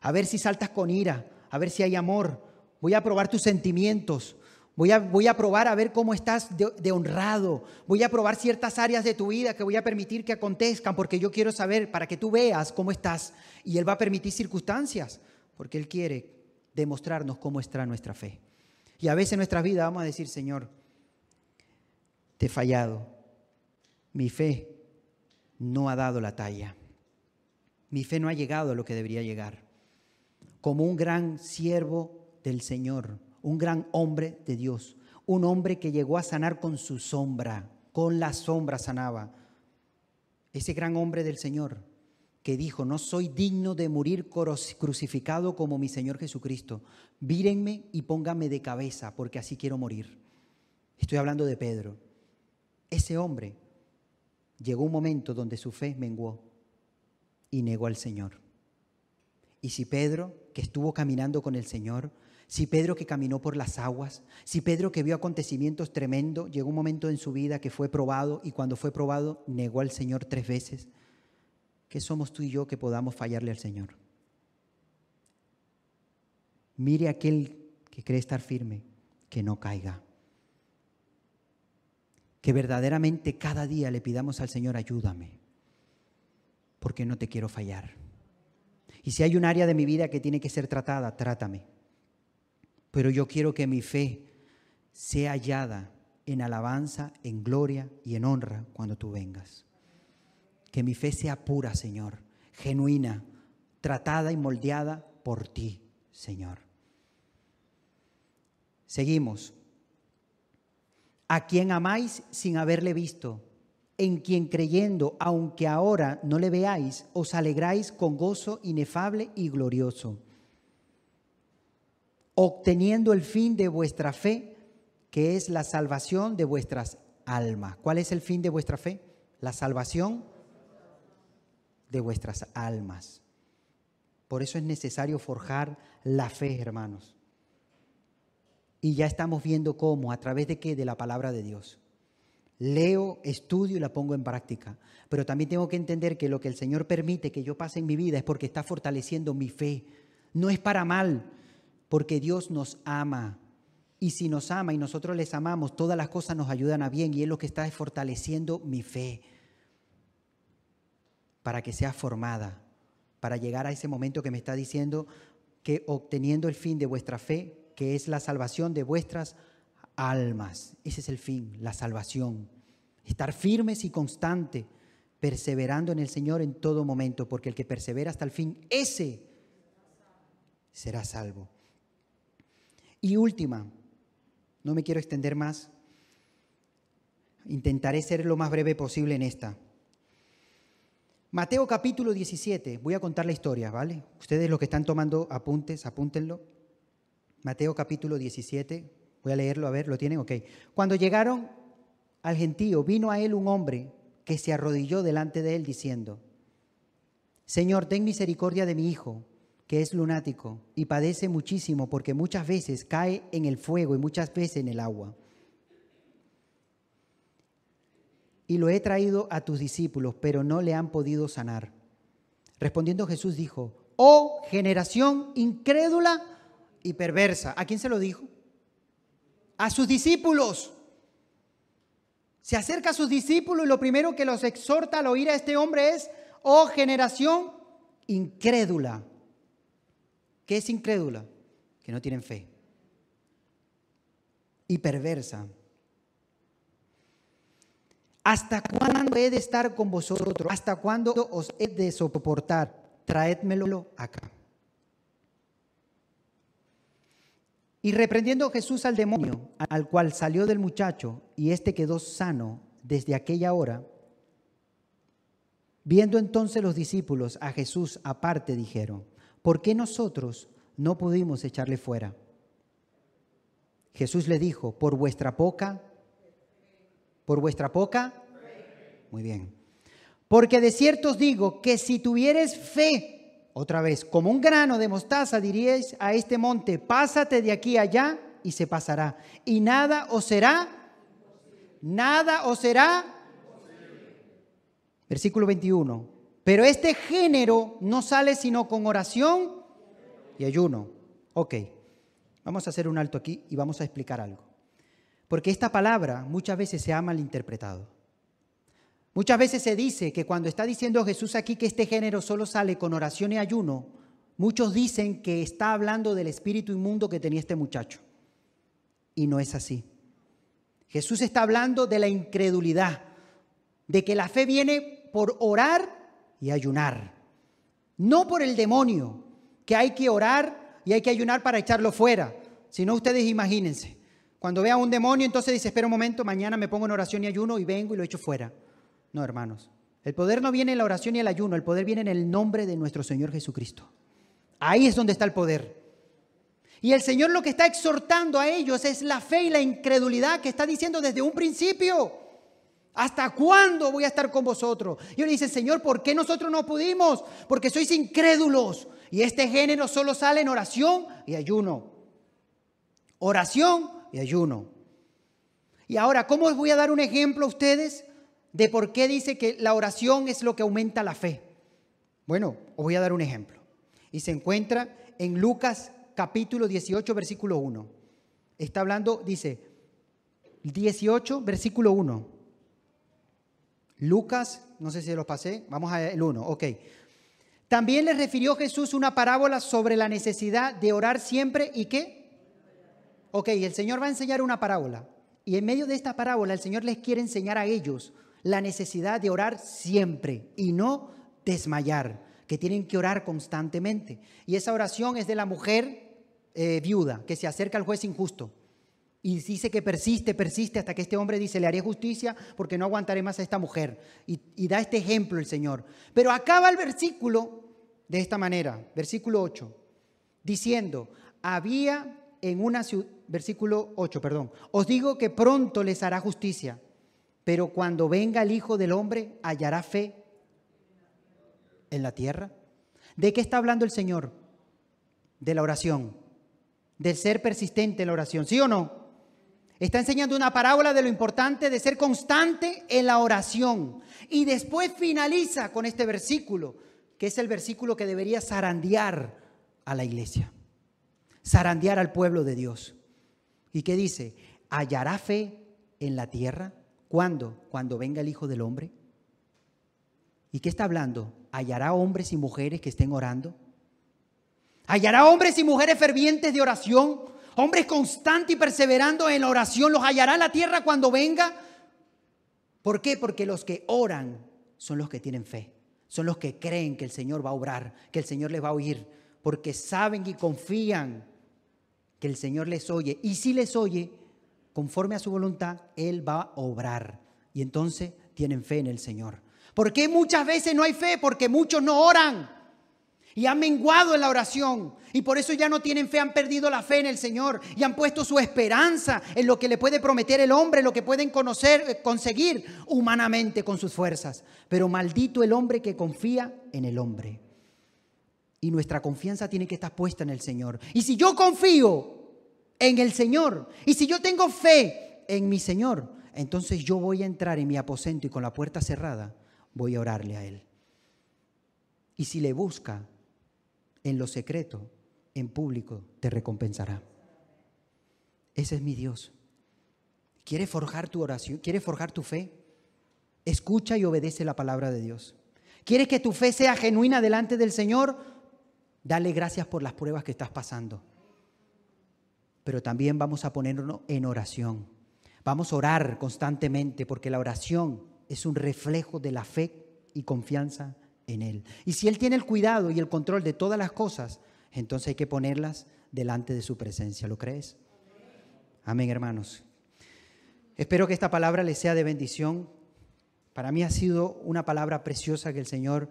A ver si saltas con ira. A ver si hay amor Voy a probar tus sentimientos. Voy a, voy a probar a ver cómo estás de, honrado. Voy a probar ciertas áreas de tu vida que voy a permitir que acontezcan porque yo quiero saber para que tú veas cómo estás. Y Él va a permitir circunstancias porque Él quiere demostrarnos cómo está nuestra fe. Y a veces en nuestra vida vamos a decir, Señor, te he fallado. Mi fe no ha dado la talla. Mi fe no ha llegado a lo que debería llegar. Como un gran siervo del Señor, un gran hombre de Dios, un hombre que llegó a sanar con su sombra, con la sombra sanaba. Ese gran hombre del Señor que dijo, no soy digno de morir crucificado como mi Señor Jesucristo, vírenme y pónganme de cabeza porque así quiero morir. Estoy hablando de Pedro. Ese hombre llegó un momento donde su fe menguó y negó al Señor. Y si Pedro, que estuvo caminando con el Señor, si Pedro que caminó por las aguas, si Pedro que vio acontecimientos tremendos, llegó un momento en su vida que fue probado y cuando fue probado negó al Señor tres veces, ¿qué somos tú y yo que podamos fallarle al Señor? Mire aquel que cree estar firme, que no caiga. Que verdaderamente cada día le pidamos al Señor, ayúdame, porque no te quiero fallar. Y si hay un área de mi vida que tiene que ser tratada, trátame. Pero yo quiero que mi fe sea hallada en alabanza, en gloria y en honra cuando tú vengas. Que mi fe sea pura, Señor, genuina, tratada y moldeada por ti, Señor. Seguimos. A quien amáis sin haberle visto, en quien creyendo, aunque ahora no le veáis, os alegráis con gozo inefable y glorioso obteniendo el fin de vuestra fe, que es la salvación de vuestras almas. ¿Cuál es el fin de vuestra fe? La salvación de vuestras almas. Por eso es necesario forjar la fe, hermanos. Y ya estamos viendo cómo, a través de qué, de la palabra de Dios. Leo, estudio y la pongo en práctica. Pero también tengo que entender que lo que el Señor permite que yo pase en mi vida es porque está fortaleciendo mi fe. No es para mal, porque Dios nos ama. Y si nos ama y nosotros les amamos, todas las cosas nos ayudan a bien y es lo que está fortaleciendo mi fe para que sea formada, para llegar a ese momento que me está diciendo que obteniendo el fin de vuestra fe, que es la salvación de vuestras almas. Ese es el fin, la salvación. Estar firmes y constantes, perseverando en el Señor en todo momento, porque el que persevera hasta el fin, ese será salvo. Y última, no me quiero extender más, intentaré ser lo más breve posible en esta. Mateo capítulo 17, voy a contar la historia, ¿vale? Ustedes los que están tomando apuntes, apúntenlo. Mateo capítulo 17, voy a leerlo, a ver, ¿lo tienen? Ok. Cuando llegaron al gentío, vino a él un hombre que se arrodilló delante de él diciendo, Señor, ten misericordia de mi hijo que es lunático y padece muchísimo porque muchas veces cae en el fuego y muchas veces en el agua. Y lo he traído a tus discípulos, pero no le han podido sanar. Respondiendo Jesús dijo, oh generación incrédula y perversa. ¿A quién se lo dijo? A sus discípulos. Se acerca a sus discípulos y lo primero que los exhorta al oír a este hombre es, oh generación incrédula ¿Qué es incrédula? Que no tienen fe. Y perversa. ¿Hasta cuándo he de estar con vosotros? ¿Hasta cuándo os he de soportar? Traédmelo acá. Y reprendiendo Jesús al demonio, al cual salió del muchacho, y éste quedó sano desde aquella hora, viendo entonces los discípulos a Jesús aparte, dijeron, ¿por qué nosotros no pudimos echarle fuera? Jesús le dijo, por vuestra poca, por vuestra poca, muy bien. Porque de cierto os digo que si tuvieres fe, otra vez, como un grano de mostaza diríais a este monte, pásate de aquí allá y se pasará. Y nada os será, nada os será. Versículo 21. Pero este género no sale sino con oración y ayuno. Ok, vamos a hacer un alto aquí y vamos a explicar algo. Porque esta palabra muchas veces se ha malinterpretado. Muchas veces se dice que cuando está diciendo Jesús aquí que este género solo sale con oración y ayuno, muchos dicen que está hablando del espíritu inmundo que tenía este muchacho. Y no es así. Jesús está hablando de la incredulidad, de que la fe viene por orar y ayunar, no por el demonio, que hay que orar y hay que ayunar para echarlo fuera. Si no, ustedes imagínense. Cuando vea un demonio, entonces dice, espera un momento, mañana me pongo en oración y ayuno y vengo y lo echo fuera. No, hermanos. El poder no viene en la oración y el ayuno, el poder viene en el nombre de nuestro Señor Jesucristo. Ahí es donde está el poder. Y el Señor lo que está exhortando a ellos es la fe y la incredulidad que está diciendo desde un principio. ¿Hasta cuándo voy a estar con vosotros? Y le dice, Señor, ¿por qué nosotros no pudimos? Porque sois incrédulos. Y este género solo sale en oración y ayuno. Oración y ayuno. Y ahora, ¿cómo os voy a dar un ejemplo a ustedes de por qué dice que la oración es lo que aumenta la fe. Bueno, os voy a dar un ejemplo. Y se encuentra en Lucas capítulo 18, versículo 1. Está hablando, dice, 18, versículo 1. Lucas, no sé si lo pasé, vamos al 1, ok. También le refirió Jesús una parábola sobre la necesidad de orar siempre y qué. Ok, el Señor va a enseñar una parábola. Y en medio de esta parábola el Señor les quiere enseñar a ellos la necesidad de orar siempre y no desmayar, que tienen que orar constantemente. Y esa oración es de la mujer eh, viuda que se acerca al juez injusto y dice que persiste, persiste hasta que este hombre dice, le haré justicia porque no aguantaré más a esta mujer. Y, da este ejemplo el Señor. Pero acaba el versículo de esta manera, versículo 8, diciendo, había en una ciudad, versículo 8, perdón, os digo que pronto les hará justicia pero cuando venga el Hijo del Hombre, ¿hallará fe en la tierra? ¿De qué está hablando el Señor? De la oración, de ser persistente en la oración, ¿sí o no? Está enseñando una parábola de lo importante de ser constante en la oración. Y después finaliza con este versículo, que es el versículo que debería zarandear a la iglesia, zarandear al pueblo de Dios. ¿Y qué dice? ¿Hallará fe en la tierra? ¿Cuándo? Cuando venga el Hijo del Hombre. ¿Y qué está hablando? ¿Hallará hombres y mujeres que estén orando? ¿Hallará hombres y mujeres fervientes de oración? ¿Hombres constantes y perseverando en la oración? ¿Los hallará la tierra cuando venga? ¿Por qué? Porque los que oran son los que tienen fe. Son los que creen que el Señor va a obrar, que el Señor les va a oír. Porque saben y confían que el Señor les oye. Y si les oye, conforme a su voluntad, Él va a obrar. Y entonces tienen fe en el Señor. ¿Por qué muchas veces no hay fe? Porque muchos no oran y han menguado en la oración. Y por eso ya no tienen fe, han perdido la fe en el Señor y han puesto su esperanza en lo que le puede prometer el hombre, lo que pueden conocer, eh, conseguir humanamente con sus fuerzas. Pero maldito el hombre que confía en el hombre. Y nuestra confianza tiene que estar puesta en el Señor. Y si yo confío en el Señor. Y si yo tengo fe en mi Señor, entonces yo voy a entrar en mi aposento y con la puerta cerrada voy a orarle a Él. Y si le busca en lo secreto, en público, te recompensará. Ese es mi Dios. ¿Quiere forjar tu oración? ¿Quiere forjar tu fe? Escucha y obedece la palabra de Dios. ¿Quieres que tu fe sea genuina delante del Señor? Dale gracias por las pruebas que estás pasando pero también vamos a ponernos en oración. Vamos a orar constantemente porque la oración es un reflejo de la fe y confianza Y si Él tiene el cuidado y el control de todas las cosas, entonces hay que ponerlas delante de su presencia. ¿Lo crees? Amén, hermanos. Espero que esta palabra les sea de bendición. Para mí ha sido una palabra preciosa que el Señor,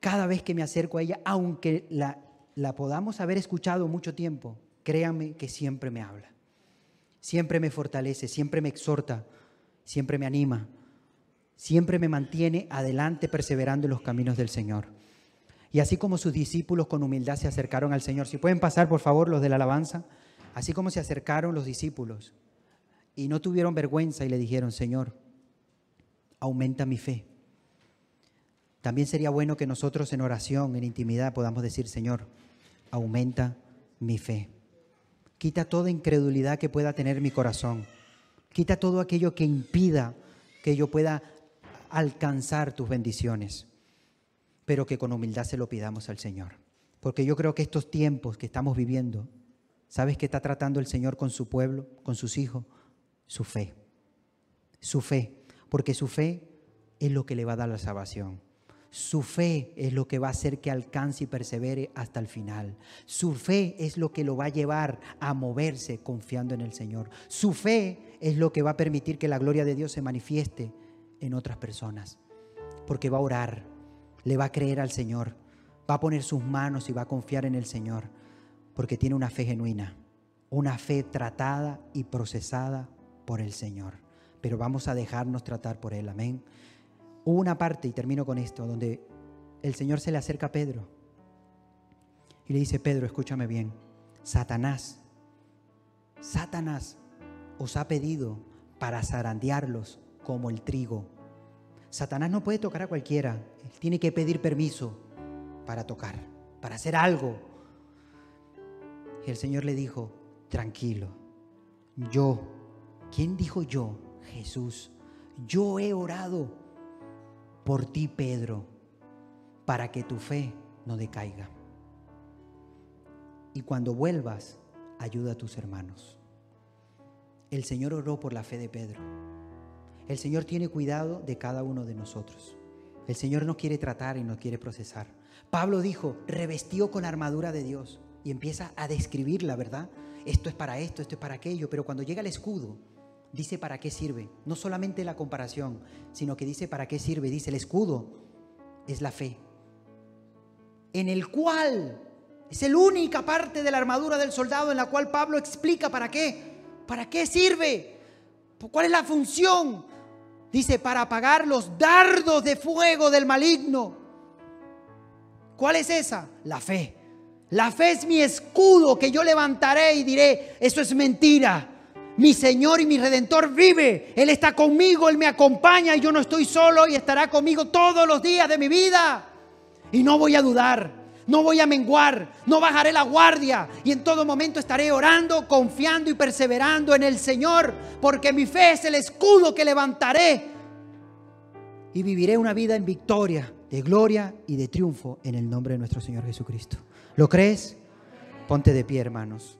cada vez que me acerco a ella, aunque la, la podamos haber escuchado mucho tiempo, créanme que siempre me habla. Siempre me fortalece, siempre me exhorta, siempre me anima, siempre me mantiene adelante perseverando en los caminos del Señor. Y así como sus discípulos con humildad se acercaron al Señor, si pueden pasar por favor los de la alabanza, así como se acercaron los discípulos y no tuvieron vergüenza y le dijeron, Señor, aumenta mi fe. También sería bueno que nosotros en oración, en intimidad, podamos decir, Señor, aumenta mi fe. Quita toda incredulidad que pueda tener mi corazón. Quita todo aquello que impida que yo pueda alcanzar tus bendiciones pero que con humildad se lo pidamos al Señor. Porque yo creo que estos tiempos que estamos viviendo, ¿sabes qué está tratando el Señor con su pueblo, con sus hijos? Su fe. Su fe. Porque su fe es lo que le va a dar la salvación. Su fe es lo que va a hacer que alcance y persevere hasta el final. Su fe es lo que lo va a llevar a moverse confiando en el Señor. Su fe es lo que va a permitir que la gloria de Dios se manifieste en otras personas. Porque va a orar, le va a creer al Señor, va a poner sus manos y va a confiar en el Señor, porque tiene una fe genuina, una fe tratada y procesada por el Señor. Pero vamos a dejarnos tratar por Él, amén. Hubo una parte, y termino con esto, donde el Señor se le acerca a Pedro y le dice, Pedro, escúchame bien, Satanás, Satanás os ha pedido para zarandearlos como el trigo. Satanás no puede tocar a cualquiera, tiene que pedir permiso para tocar, para hacer algo. Y el Señor le dijo, tranquilo, yo, ¿quién dijo yo? Jesús, yo he orado por ti, Pedro, para que tu fe no decaiga. Y cuando vuelvas, ayuda a tus hermanos. El Señor oró por la fe de Pedro. El Señor tiene cuidado de cada uno de nosotros. El Señor no quiere tratar y no quiere procesar. Pablo dijo, revestió con la armadura de Dios y empieza a describir la verdad. Esto es para esto, esto es para aquello, pero cuando llega el escudo, dice para qué sirve. No solamente la comparación, sino que dice para qué sirve. Dice el escudo es la fe, en el cual es la única parte de la armadura del soldado en la cual Pablo explica para qué, para qué sirve, cuál es la función. Dice, para apagar los dardos de fuego del maligno. ¿Cuál es esa? La fe. La fe es mi escudo que yo levantaré y diré, eso es mentira. Mi Señor y mi Redentor vive. Él está conmigo, Él me acompaña y yo no estoy solo y estará conmigo todos los días de mi vida. Y no voy a dudar no voy a menguar, no bajaré la guardia y en todo momento estaré orando, confiando y perseverando en el Señor, porque mi fe es el escudo que levantaré y viviré una vida en victoria, de gloria y de triunfo en el nombre de nuestro Señor Jesucristo. ¿Lo crees? Ponte de pie, hermanos.